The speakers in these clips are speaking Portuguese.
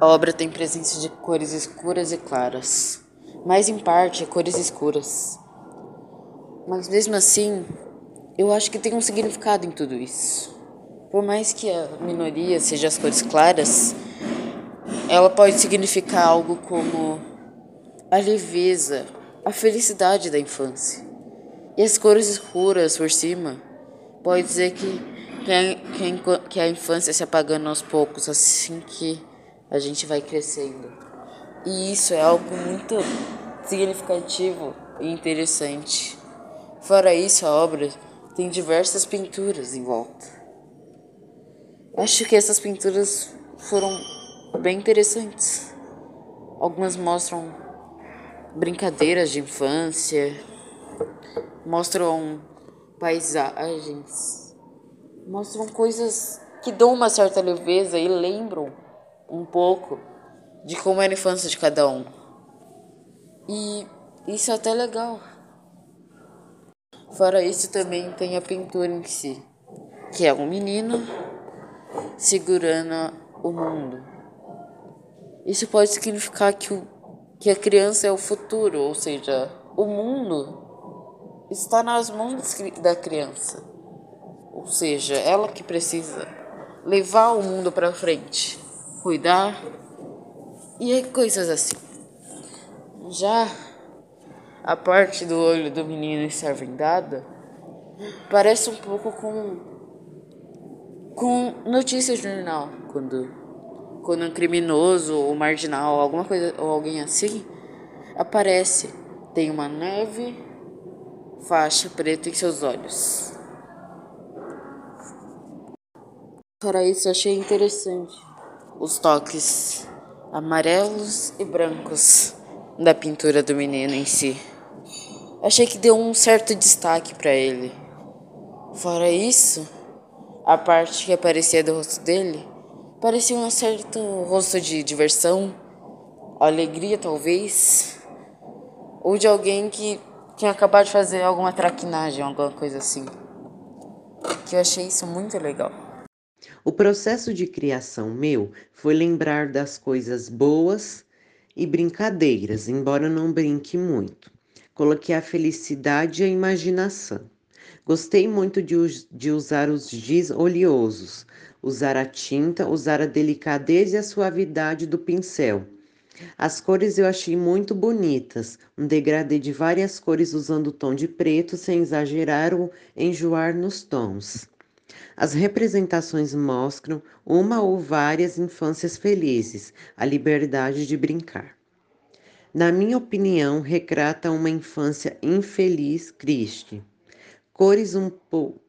A obra tem presença de cores escuras e claras, mas em parte cores escuras. Mas mesmo assim, eu acho que tem um significado em tudo isso. Por mais que a minoria seja as cores claras, ela pode significar algo como a leveza, a felicidade da infância. E as cores escuras por cima pode dizer que, que, a, que a infância se apagando aos poucos, assim que a gente vai crescendo. E isso é algo muito significativo e interessante. Fora isso, a obra tem diversas pinturas em volta. Acho que essas pinturas foram bem interessantes. Algumas mostram brincadeiras de infância, mostram paisagens, mostram coisas que dão uma certa leveza e lembram um pouco de como era a infância de cada um. E isso é até legal. Fora isso, também tem a pintura em si, que é um menino segurando o mundo. Isso pode significar que, o, que a criança é o futuro, ou seja, o mundo está nas mãos da criança. Ou seja, ela que precisa levar o mundo para frente, cuidar. E coisas assim. Já a parte do olho do menino estar vendada parece um pouco com com notícias de jornal quando quando um criminoso ou marginal alguma coisa ou alguém assim aparece. Tem uma neve faixa preta em seus olhos. Para isso achei interessante os toques amarelos e brancos da pintura do menino em si achei que deu um certo destaque para ele. Fora isso, a parte que aparecia do rosto dele parecia um certo rosto de diversão, alegria talvez, ou de alguém que tinha acabado de fazer alguma traquinagem, alguma coisa assim. Que eu achei isso muito legal. O processo de criação meu foi lembrar das coisas boas e brincadeiras, embora não brinque muito. Coloquei a felicidade e a imaginação. Gostei muito de, de usar os giz oleosos, usar a tinta, usar a delicadeza e a suavidade do pincel. As cores eu achei muito bonitas, um degradê de várias cores usando o tom de preto sem exagerar ou enjoar nos tons. As representações mostram uma ou várias infâncias felizes, a liberdade de brincar na minha opinião, retrata uma infância infeliz triste. Cores um pouco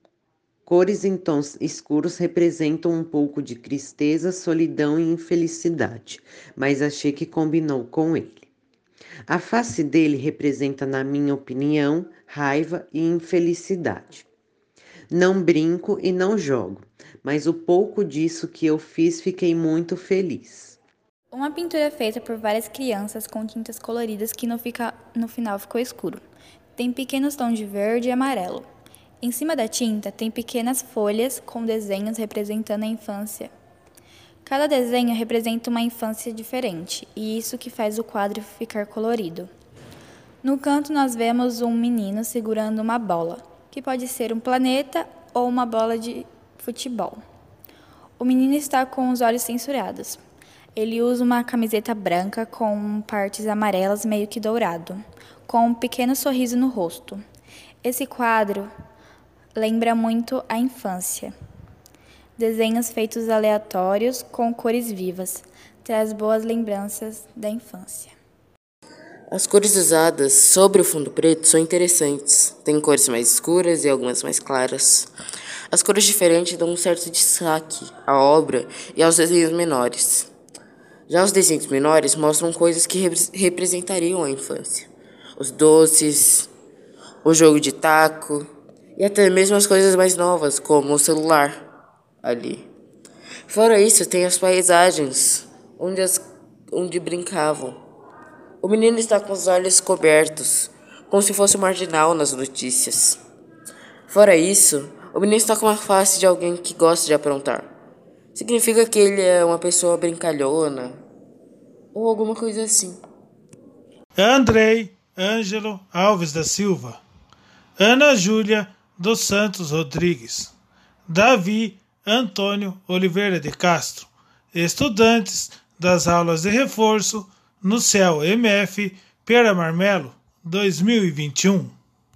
Cores em tons escuros representam um pouco de tristeza, solidão e infelicidade, mas achei que combinou com ele. A face dele representa, na minha opinião, raiva e infelicidade. Não brinco e não jogo, mas o pouco disso que eu fiz fiquei muito feliz. Uma pintura feita por várias crianças com tintas coloridas que no, fica, no final ficou escuro. Tem pequenos tons de verde e amarelo. Em cima da tinta tem pequenas folhas com desenhos representando a infância. Cada desenho representa uma infância diferente, e isso que faz o quadro ficar colorido. No canto nós vemos um menino segurando uma bola, que pode ser um planeta ou uma bola de futebol. O menino está com os olhos censurados. Ele usa uma camiseta branca com partes amarelas meio que dourado, com um pequeno sorriso no rosto. Esse quadro lembra muito a infância. Desenhos feitos aleatórios com cores vivas traz boas lembranças da infância. As cores usadas sobre o fundo preto são interessantes. Tem cores mais escuras e algumas mais claras. As cores diferentes dão um certo destaque à obra e aos desenhos menores. Já os desenhos menores mostram coisas que rep representariam a infância. Os doces, o jogo de taco e até mesmo as coisas mais novas, como o celular ali. Fora isso, tem as paisagens onde, as, onde brincavam. O menino está com os olhos cobertos, como se fosse marginal nas notícias. Fora isso, o menino está com a face de alguém que gosta de aprontar. Significa que ele é uma pessoa brincalhona ou alguma coisa assim. Andrei Ângelo Alves da Silva, Ana Júlia dos Santos Rodrigues, Davi Antônio Oliveira de Castro, estudantes das aulas de reforço no céu MF Pera Marmelo 2021.